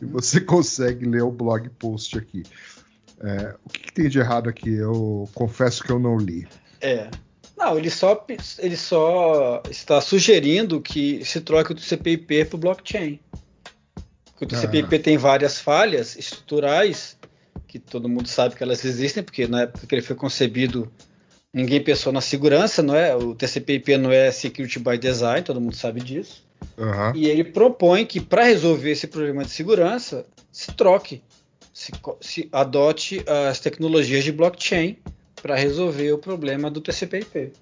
e você consegue ler o blog post aqui. É, o que, que tem de errado aqui? Eu confesso que eu não li. É. Não, ele só, ele só está sugerindo que se troque o TCP/IP para o blockchain. Porque o Ah. TCP/IP tem várias falhas estruturais que todo mundo sabe que elas existem, porque na época que ele foi concebido ninguém pensou na segurança, não é? O TCP/IP não é security by design, todo mundo sabe disso. Aham. E ele propõe que para resolver esse problema de segurança se troque, se, se adote as tecnologias de blockchain para resolver o problema do TCP/IP.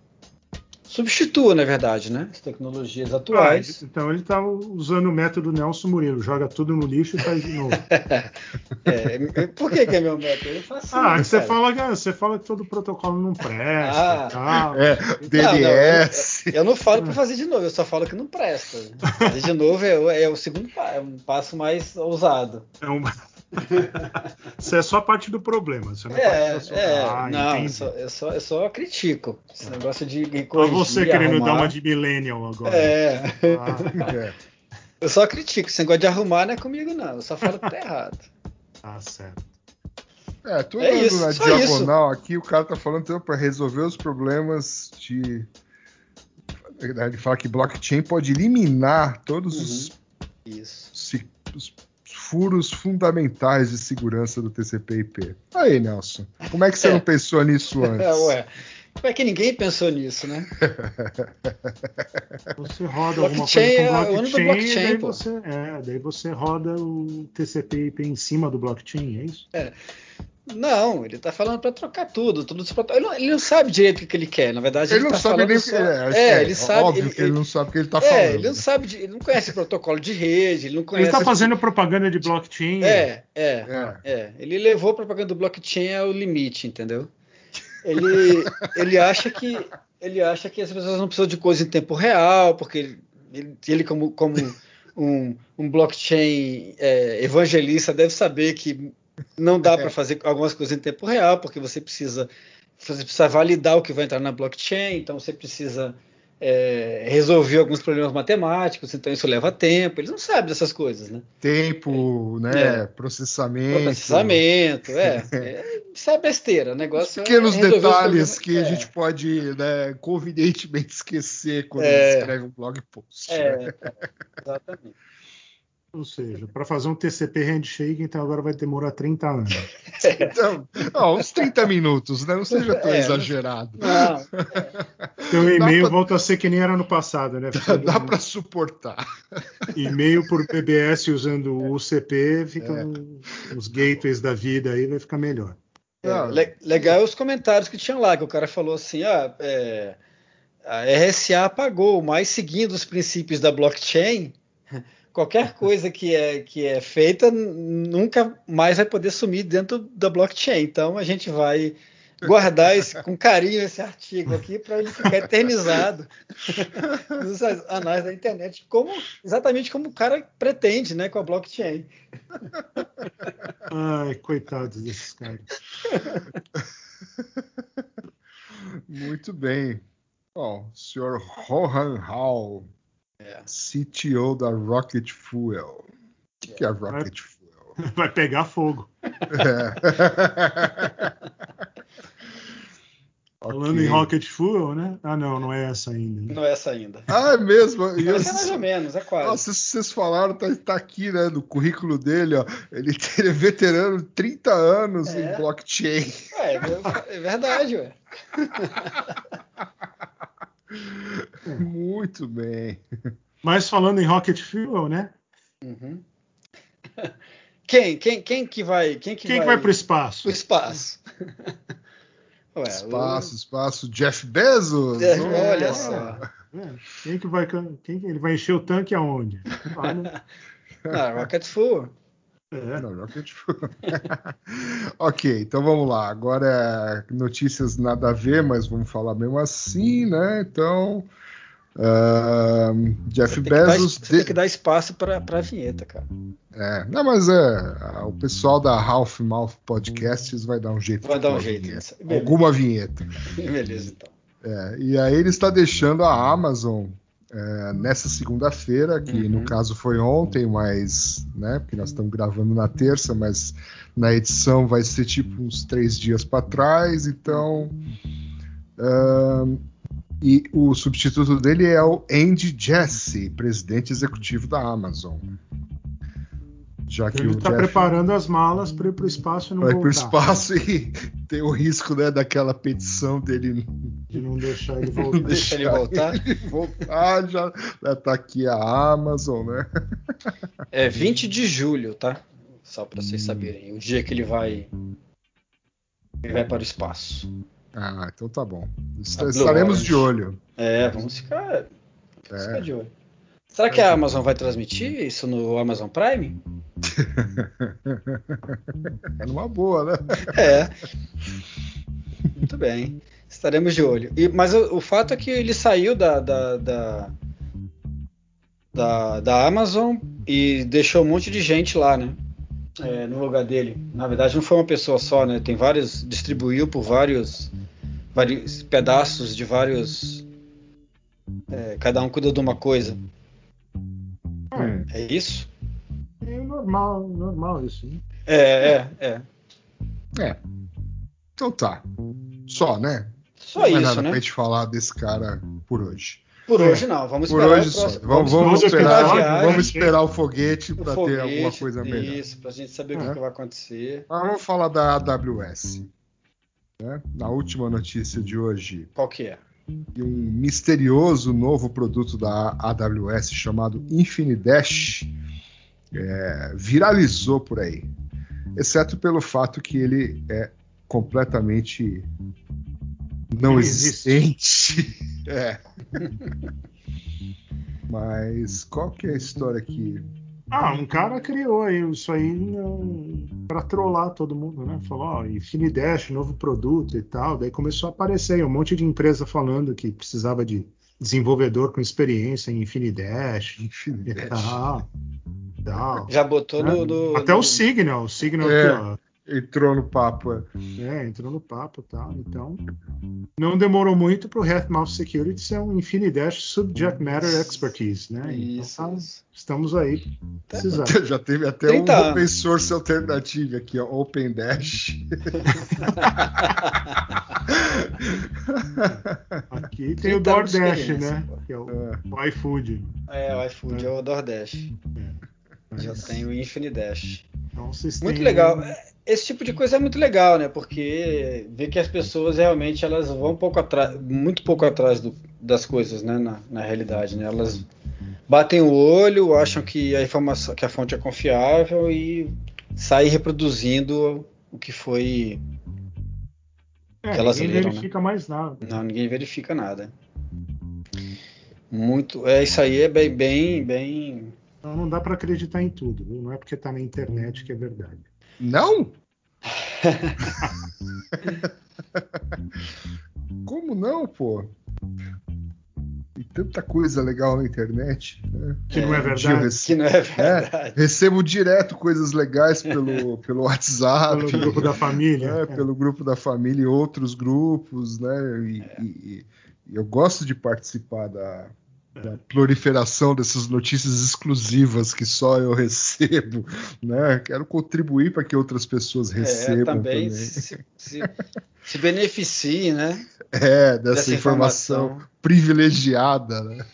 Substitua, na verdade, né, as tecnologias Ah, atuais. então ele está usando o método Nelson Murilo, joga tudo no lixo e faz de novo. É, por que, que é meu método? Eu faço Ah, isso, você fala, que- você fala que todo protocolo não presta Ah. e tal. É, DNS. Eu não falo para fazer de novo, eu só falo que não presta. Fazer de novo é, o- é o segundo é um passo mais ousado. É um- Isso é só parte do problema. Você não É, parte da sua- é, Ah, não, eu só, eu, só, eu só critico. Esse negócio de corrigir, você querendo arrumar. dar uma de millennial agora. É, Ah, É. eu só critico. Esse negócio de arrumar não é comigo, não. Eu só falo que tá errado. tá certo. É, tô É olhando isso, na diagonal aqui, o cara tá falando então, para resolver os problemas de. Ele fala que blockchain pode eliminar todos os, Isso. os furos fundamentais de segurança do TCP/IP. Aí, Nelson, como é que você É. não pensou nisso antes? É, ué. Como é que ninguém pensou nisso, né? Você roda alguma Blockchain coisa é com o ano do blockchain, blockchain, daí, você, é, daí você roda o TCP/IP em cima do blockchain, é isso? Não, ele tá falando para trocar tudo, tudo ele, não, ele não sabe direito o que ele quer, na verdade. Ele não tá sabe falando nem só- que é, É, ele sabe. Óbvio ele, que ele não sabe o que ele tá é, falando. ele não sabe, de- ele não conhece protocolo de rede, ele não Ele conhece. está fazendo propaganda de blockchain. É, é, É. é. Ele levou a propaganda do blockchain ao limite, entendeu? Ele, ele acha que ele acha que as pessoas não precisam de coisa em tempo real, porque ele, ele, ele como, como um, um blockchain é, evangelista deve saber que não dá para fazer algumas coisas em tempo real, porque você precisa você precisa validar o que vai entrar na blockchain, então você precisa é, resolver alguns problemas matemáticos, então isso leva tempo. Eles não sabem dessas coisas, né? Tempo, né? É. Processamento. Processamento, é. é. Isso é besteira. O negócio Pequenos é os detalhes problemas- que a é, gente pode né, convenientemente esquecer quando É. escreve um blog post. né? É, é, exatamente. Ou seja, para fazer um TCP handshake, então agora vai demorar 30 anos. Então, ó, uns 30 minutos, né? Não seja tão É, exagerado. Não, Então e-mail pra- volta a ser que nem era no passado, né? Fica Dá para suportar. E-mail por BBS usando o UCP, fica É. um- os gateways da vida aí, vai ficar melhor. é, le- legal os comentários que tinham lá, que o cara falou assim: ah, é, a RSA apagou, mas seguindo os princípios da blockchain, qualquer coisa que é, que é feita nunca mais vai poder sumir dentro da blockchain. Então a gente vai guardar esse- com carinho esse artigo aqui para ele ficar eternizado nos anais da internet, como exatamente como o cara pretende, né, com a blockchain. Ai, coitados desses caras. Muito bem. Bom, o senhor Rohan Hall, É. CTO da Rocket Fuel. O que que é Rocket Fuel? Vai pegar fogo. É. Falando em Rocket Fuel, né? Ah, não, não é essa ainda. né? Não é essa ainda. Ah, é mesmo? Eu- Essa é mais ou menos, é quase. Nossa, vocês falaram, tá, tá aqui, né, no currículo dele, ó. Ele é veterano de 30 anos É. em blockchain. É, é verdade, ué. Muito bem. Mas falando em Rocket Fuel, né? Uhum. Quem, quem, quem que vai? Quem que Quem vai, vai para o espaço? pro espaço? Ué, Espaço, espaço. Jeff Bezos. É, Oh, olha só. É, Quem que vai quem que ele vai encher o tanque aonde? O- Não, Rocket Full. É. Não, não ok, então vamos lá. Agora é notícias nada a ver, mas vamos falar mesmo assim, né? Então, ahn, Jeff que dar, Bezos. você tem que dar espaço para a vinheta, cara. É, não, mas é, o pessoal da Half Mouth Podcasts vai dar um jeito. Vai de dar um jeito vinheta. Alguma vinheta. Beleza, então. É, e aí ele está deixando a Amazon é, nessa segunda-feira, que Uhum. no caso foi ontem, mas, né, porque nós estamos gravando na terça, mas na edição vai ser tipo uns três dias para trás, então. ahn, e o substituto dele é o Andy Jassy, presidente executivo da Amazon. Já que Ele o está Jeff preparando as malas para ir para o espaço e não vai para o voltar. espaço e tem o risco né, daquela petição dele De não deixar ele não voltar. Deixa ele voltar. ele voltar, já, já tá aqui a Amazon, né? É 20 de julho, tá? Só para Hum. vocês saberem. O dia que ele vai. Ele vai para o espaço. Ah, então tá bom. Blue Estaremos de olho. É, vamos ficar. Vamos É. ficar de olho. Será que a Amazon vai transmitir isso no Amazon Prime? É numa boa, né? É. Muito bem. Estaremos de olho. E- mas o, o fato é que ele saiu da, da, da, da, da Amazon e deixou um monte de gente lá, né? É, no lugar dele. Na verdade, não foi uma pessoa só, né? Tem vários. Distribuiu por vários, vários pedaços de vários. é, cada um cuida de uma coisa. Hum. É isso? É normal, normal isso. Né? É, é, é. É. Então tá. Só, né? Só não é isso, nada né? pra gente falar desse cara por hoje. Por É. hoje não. Vamos Por esperar hoje o só. Vamos, vamos esperar, viagem. vamos esperar o foguete para ter alguma coisa melhor. Isso, pra gente saber o É. que, que vai acontecer. Mas vamos falar da AWS. né? Na última notícia de hoje, Qual que é? E um misterioso novo produto da AWS chamado Infinidash é, viralizou por aí, exceto pelo fato que ele é completamente não Não existe. existente. É. Mas qual que é a história aqui? Ah, um cara criou aí isso aí para trollar todo mundo, né? Falou, ó, Infinidash, novo produto e tal. Daí começou a aparecer aí um monte de empresa falando que precisava de desenvolvedor com experiência em Infinidash e Infinidash. tal. tal. Já botou né? no, no- Até no- o Signal, o Signal É. aqui, ó. Entrou no papo. é. É, entrou no papo e tal. Então, não demorou muito para o Health Security ser um Infinidash Subject Matter Expertise, né? Isso, Então, isso. estamos aí precisando. Já teve até 30 um open source alternativo aqui, ó, Open Dash. Aqui tem o 30 anos de DoorDash, né? Que é o, É. o iFood. É, o iFood é o Nordeste. Já Mas- tem o Infinidash. Então, vocês Muito têm- legal. É, Esse tipo de coisa é muito legal, né? Porque vê que as pessoas realmente elas vão pouco atrás, muito pouco atrás do- das coisas, né? Na, na realidade, né? Elas batem o olho, acham que a informação, que a fonte é confiável e saem reproduzindo o que foi. É, que elas ninguém leram, né? verifica mais nada. Não, ninguém verifica nada. Muito. É isso aí, é bem, bem, bem. Então não dá para acreditar em tudo? Não é porque tá na internet que é verdade. Não? Como não, pô? Tem tanta coisa legal na internet. Né? Que não é eu verdade. rece- Que não é verdade. recebo direto coisas legais pelo, pelo WhatsApp. Pelo grupo da família. né, É. pelo grupo da família e outros grupos, né? E, e- e eu gosto de participar da, da proliferação dessas notícias exclusivas que só eu recebo, né? Quero contribuir para que outras pessoas É, recebam também, também. Se, se, se beneficie, né? É, dessa, Dessa informação, informação. privilegiada, né?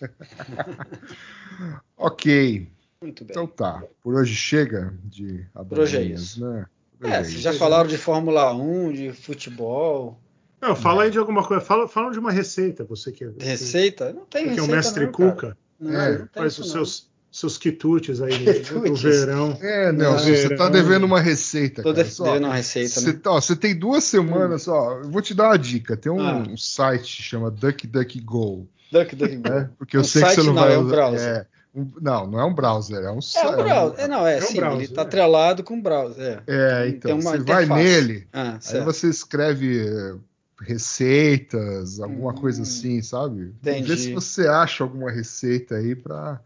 ok, Muito bem. então tá. Por hoje chega de Por hoje é isso. né? Por É, é vocês já falaram de Fórmula 1, de futebol, Não, fala aí de alguma coisa. Fala, fala de uma receita, você que, de receita? Não tem que é receita o mestre não, cara. Cuca. Não, É, não Faz os não. seus, seus quitutes aí no, verão. É, Nelson, Não, você tá devendo uma receita, Tô cara. de- Só, devendo uma receita, Você, né? tá- ó, você tem duas semanas, ó. Eu vou te dar uma dica. Tem um, Ah. um site que chama DuckDuckGo, Duck, duck, go. né? Porque eu Um sei que você não não, vai é um usar- browser. é, um- não, não é um browser, é um É site. um browser. É, não, é, É um sim, browser, ele tá é. atrelado com o browser. É. É, então, você vai interface. nele, Ah, aí você escreve receitas, alguma Hum. coisa assim, sabe? Vê Entendi. se você acha alguma receita aí pra.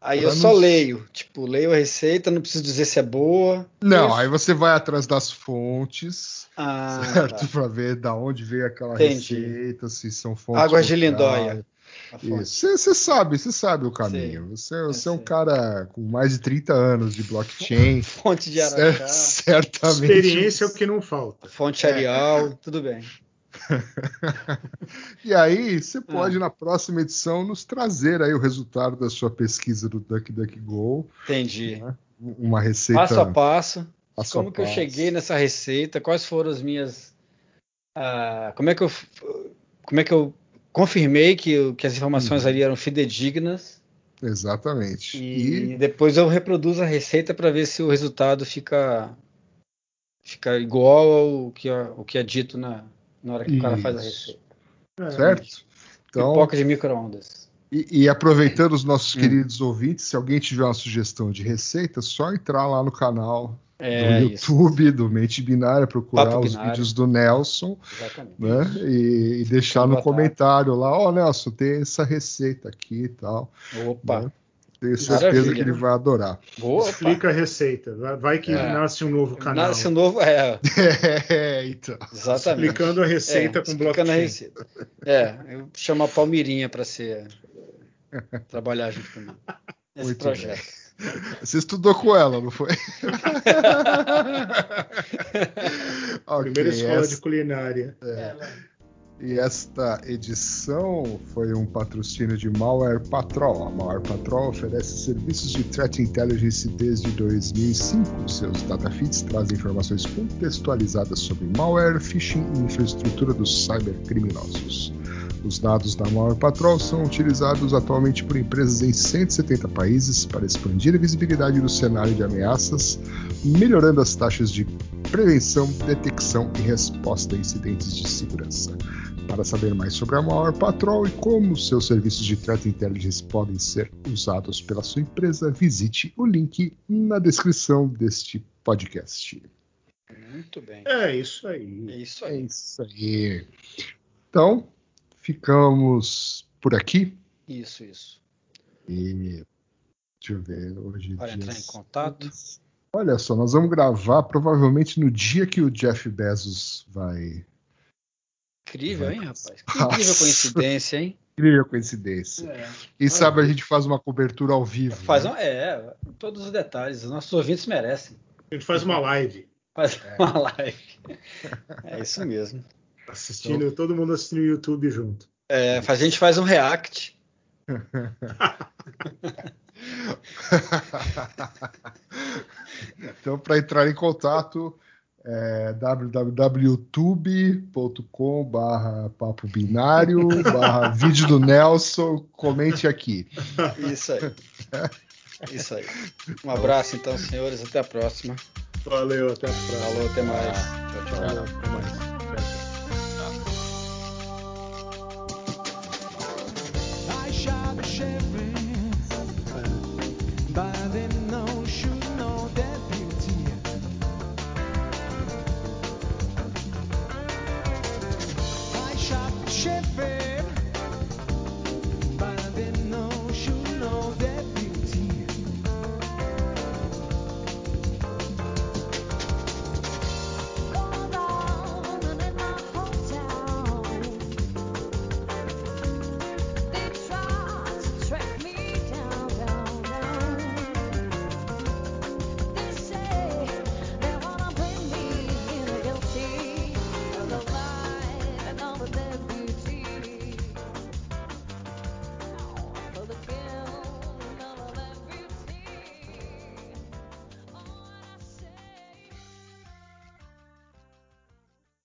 Aí pra eu só nos- leio. Tipo, leio a receita, não preciso dizer se é boa. Não, Isso. aí você vai atrás das fontes, Ah, certo? tá. Pra ver da onde veio aquela Entendi. receita, se são fontes. Águas de. Lindóia. Você sabe, você sabe o caminho. Você, você é um cara com mais de 30 anos de blockchain. Fonte de Araxá, certamente. Experiência é o que não falta. fonte Arial, tudo bem. E aí, você pode, na próxima edição, nos trazer aí o resultado da sua pesquisa do DuckDuckGo. Entendi. Uma receita. Passo a passo. passo como a que eu passo. cheguei nessa receita? Quais foram as minhas. ah, como é que eu. Como é que eu confirmei que, eu- que as informações Uhum. ali eram fidedignas? Exatamente. E, E, depois eu reproduzo a receita para ver se o resultado fica fica igual ao que, é- o que é dito na, na hora que o cara faz a Isso. receita. É, certo? Então, Pipoca de micro-ondas. e, e aproveitando os nossos Hum. queridos ouvintes, se alguém tiver uma sugestão de receita, só entrar lá no canal É do isso. YouTube, do Mente Binária, procurar Papo os Binário. vídeos do Nelson, Exatamente. né? E, e deixar Fica no boa comentário lá, ó, Nelson, tem essa receita aqui e tal. Opa, né? Tenho certeza Maravilha. que ele vai adorar. boa. Explica a receita. Vai, que É. nasce um novo canal. Nasce um novo. É, É, então. exatamente. Explicando a receita É, com explicando a blockchain. receita. É, eu chamo a Palmirinha para ser trabalhar junto comigo nesse Muito projeto. Você estudou com ela, não foi? Ok, Primeira escola essa- de culinária. E esta edição foi um patrocínio de Malware Patrol. A Malware Patrol oferece serviços de threat intelligence desde 2005. Seus datafeeds trazem informações contextualizadas sobre malware, phishing e infraestrutura dos cybercriminosos. Os dados da Malware Patrol são utilizados atualmente por empresas em 170 países para expandir a visibilidade do cenário de ameaças, melhorando as taxas de prevenção, detecção e resposta a incidentes de segurança. Para saber mais sobre a Malware Patrol e como seus serviços de Threat Intelligence podem ser usados pela sua empresa, visite o link na descrição deste podcast. Muito bem. É isso aí. É isso É aí. isso aí. Então, ficamos por aqui. Isso, isso. E deixa eu ver, hoje Para dia entrar em contato. Olha só, nós vamos gravar provavelmente no dia que o Jeff Bezos vai. Incrível, hein, rapaz? Que incrível coincidência, hein? Incrível coincidência. É. Quem sabe a gente faz uma cobertura ao vivo. Faz né? um, é, todos os detalhes. Os nossos ouvintes merecem. A gente faz uma live. Faz uma live. É isso mesmo. Assistindo, todo mundo assistindo o YouTube junto. É, a gente faz um react. então, para entrar em contato, é www.youtube.com barra papo binário barra vídeo do Nelson, comente aqui. Isso aí. Isso aí. Um abraço, então, senhores. Até a próxima. Valeu, até a próxima. Falou, até mais. Tchau, tchau.